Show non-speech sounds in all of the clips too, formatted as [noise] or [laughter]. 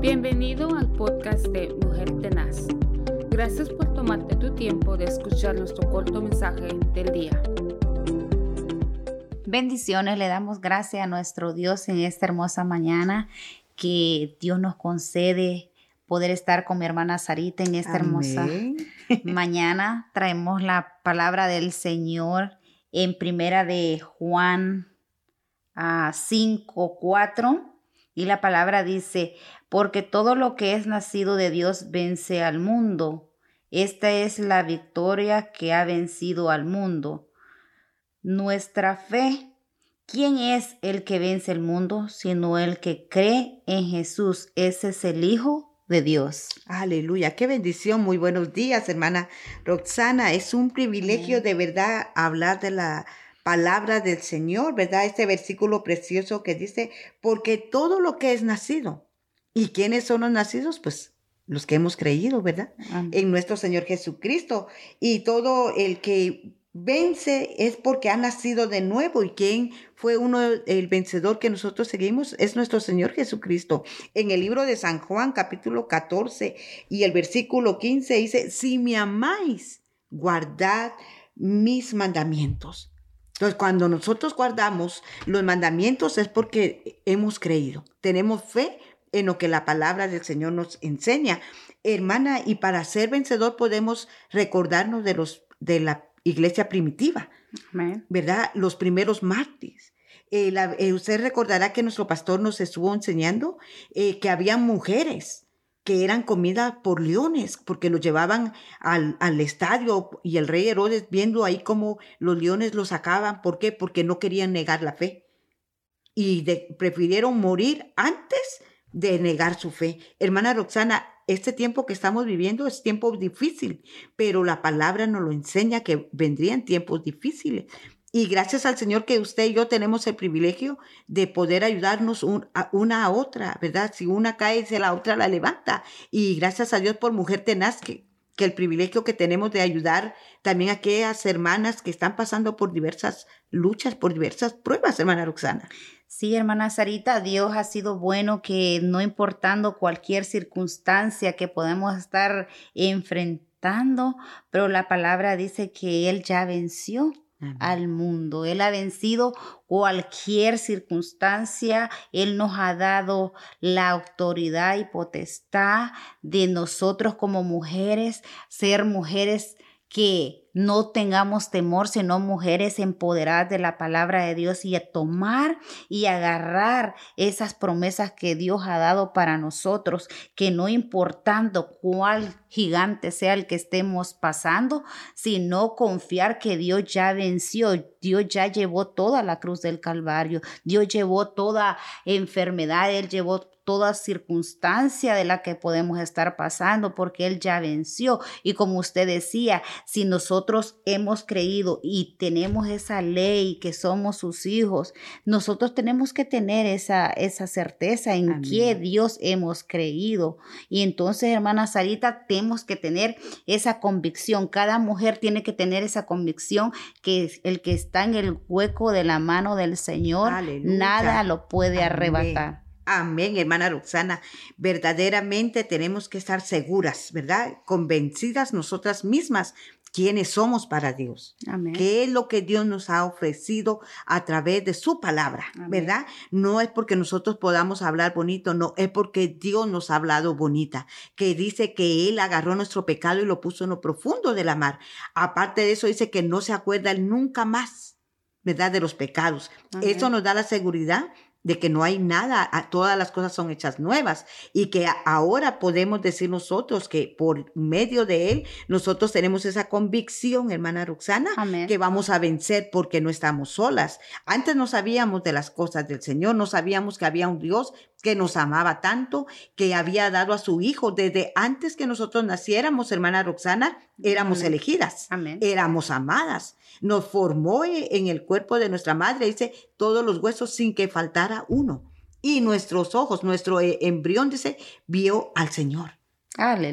Bienvenido al podcast de Mujer Tenaz. Gracias por tomarte tu tiempo de escuchar nuestro corto mensaje del día. Bendiciones, le damos gracias a nuestro Dios en esta hermosa mañana que Dios nos concede poder estar con mi hermana Sarita en esta hermosa [laughs] mañana. Traemos la palabra del Señor en primera de Juan a ah, 5, 4. Y la palabra dice, porque todo lo que es nacido de Dios vence al mundo. Esta es la victoria que ha vencido al mundo. Nuestra fe. ¿Quién es el que vence el mundo sino el que cree en Jesús? Ese es el Hijo de Dios. Aleluya, qué bendición. Muy buenos días, hermana Roxana. Es un privilegio de verdad hablar de la palabra del Señor, ¿verdad? Este versículo precioso que dice, porque todo lo que es nacido, ¿y quiénes son los nacidos? Pues los que hemos creído, ¿verdad? En nuestro Señor Jesucristo. Y todo el que vence es porque ha nacido de nuevo y quien fue uno el vencedor que nosotros seguimos es nuestro Señor Jesucristo. En el libro de San Juan capítulo 14 y el versículo 15 dice, si me amáis, guardad mis mandamientos. Entonces, cuando nosotros guardamos los mandamientos es porque hemos creído, tenemos fe en lo que la palabra del Señor nos enseña. Hermana, y para ser vencedor podemos recordarnos de los de la iglesia primitiva, ¿verdad? Los primeros mártires. Eh, eh, usted recordará que nuestro pastor nos estuvo enseñando eh, que había mujeres que eran comida por leones, porque los llevaban al, al, estadio y el rey Herodes viendo ahí cómo los leones los sacaban. ¿Por qué? Porque no querían negar la fe. Y prefirieron morir antes de negar su fe. Hermana Roxana, este tiempo que estamos viviendo es tiempo difícil, pero la palabra nos lo enseña que vendrían tiempos difíciles. Y gracias al Señor que usted y yo tenemos el privilegio de poder ayudarnos una a otra, ¿verdad? Si una cae, se la otra la levanta. Y gracias a Dios por Mujer Tenaz, que, que el privilegio que tenemos de ayudar también a aquellas hermanas que están pasando por diversas luchas, por diversas pruebas, hermana Roxana. Sí, hermana Sarita, Dios ha sido bueno que no importando cualquier circunstancia que podemos estar enfrentando, pero la palabra dice que Él ya venció al mundo. Él ha vencido cualquier circunstancia. Él nos ha dado la autoridad y potestad de nosotros como mujeres ser mujeres que no tengamos temor, sino mujeres empoderadas de la palabra de Dios y a tomar y agarrar esas promesas que Dios ha dado para nosotros, que no importando cuál gigante sea el que estemos pasando, sino confiar que Dios ya venció, Dios ya llevó toda la cruz del Calvario, Dios llevó toda enfermedad, Él llevó toda circunstancia de la que podemos estar pasando, porque Él ya venció. Y como usted decía, si nosotros hemos creído y tenemos esa ley que somos sus hijos, nosotros tenemos que tener esa, esa certeza en que Dios hemos creído. Y entonces, hermana Sarita, tenemos que tener esa convicción. Cada mujer tiene que tener esa convicción que el que está en el hueco de la mano del Señor, nada lo puede arrebatar. Amén, hermana Roxana. Verdaderamente tenemos que estar seguras, ¿verdad? Convencidas nosotras mismas quiénes somos para Dios. Amén. ¿Qué es lo que Dios nos ha ofrecido a través de su palabra, verdad? No es porque nosotros podamos hablar bonito, no, es porque Dios nos ha hablado bonita, que dice que Él agarró nuestro pecado y lo puso en lo profundo de la mar. Aparte de eso, dice que no se acuerda nunca más, ¿verdad? De los pecados. Eso nos da la seguridad de que no hay nada, todas las cosas son hechas nuevas y que ahora podemos decir nosotros que por medio de Él nosotros tenemos esa convicción, hermana Roxana, que vamos a vencer porque no estamos solas. Antes no sabíamos de las cosas del Señor, no sabíamos que había un Dios que nos amaba tanto, que había dado a su Hijo desde antes que nosotros naciéramos, hermana Roxana, éramos elegidas, éramos amadas nos formó e, en el cuerpo de nuestra madre, dice, todos los huesos sin que faltara uno. Y nuestros ojos, nuestro eh, embrión, dice, vio al Señor.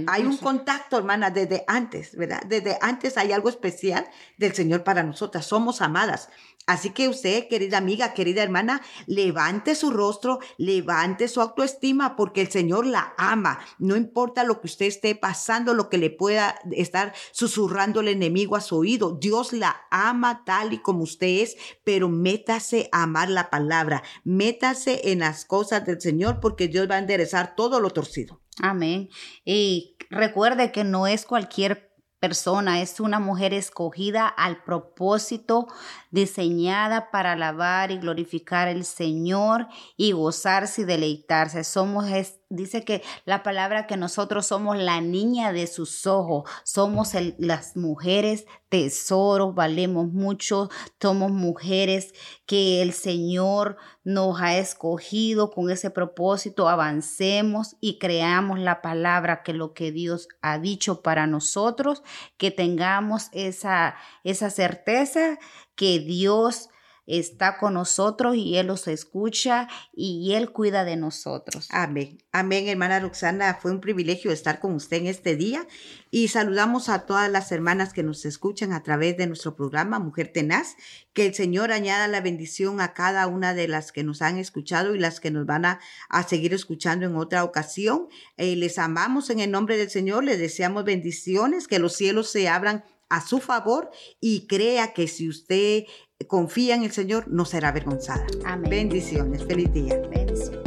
Hay un contacto, hermana, desde antes, ¿verdad? Desde antes hay algo especial del Señor para nosotras. Somos amadas. Así que usted, querida amiga, querida hermana, levante su rostro, levante su autoestima porque el Señor la ama. No importa lo que usted esté pasando, lo que le pueda estar susurrando el enemigo a su oído. Dios la ama tal y como usted es, pero métase a amar la palabra, métase en las cosas del Señor porque Dios va a enderezar todo lo torcido. Amén. Y recuerde que no es cualquier persona, es una mujer escogida al propósito, diseñada para alabar y glorificar al Señor y gozarse y deleitarse. Somos, dice que la palabra que nosotros somos la niña de sus ojos, somos las mujeres tesoros, valemos mucho, somos mujeres que el Señor nos ha escogido con ese propósito, avancemos y creamos la palabra que lo que Dios ha dicho para nosotros, que tengamos esa, esa certeza que Dios está con nosotros y Él los escucha y Él cuida de nosotros. Amén. Amén, hermana Roxana. Fue un privilegio estar con usted en este día y saludamos a todas las hermanas que nos escuchan a través de nuestro programa Mujer Tenaz. Que el Señor añada la bendición a cada una de las que nos han escuchado y las que nos van a, seguir escuchando en otra ocasión. Eh, les amamos en el nombre del Señor, les deseamos bendiciones, que los cielos se abran a su favor y crea que si usted confía en el Señor no será avergonzada. Amén. Bendiciones. Feliz día. Bendiciones.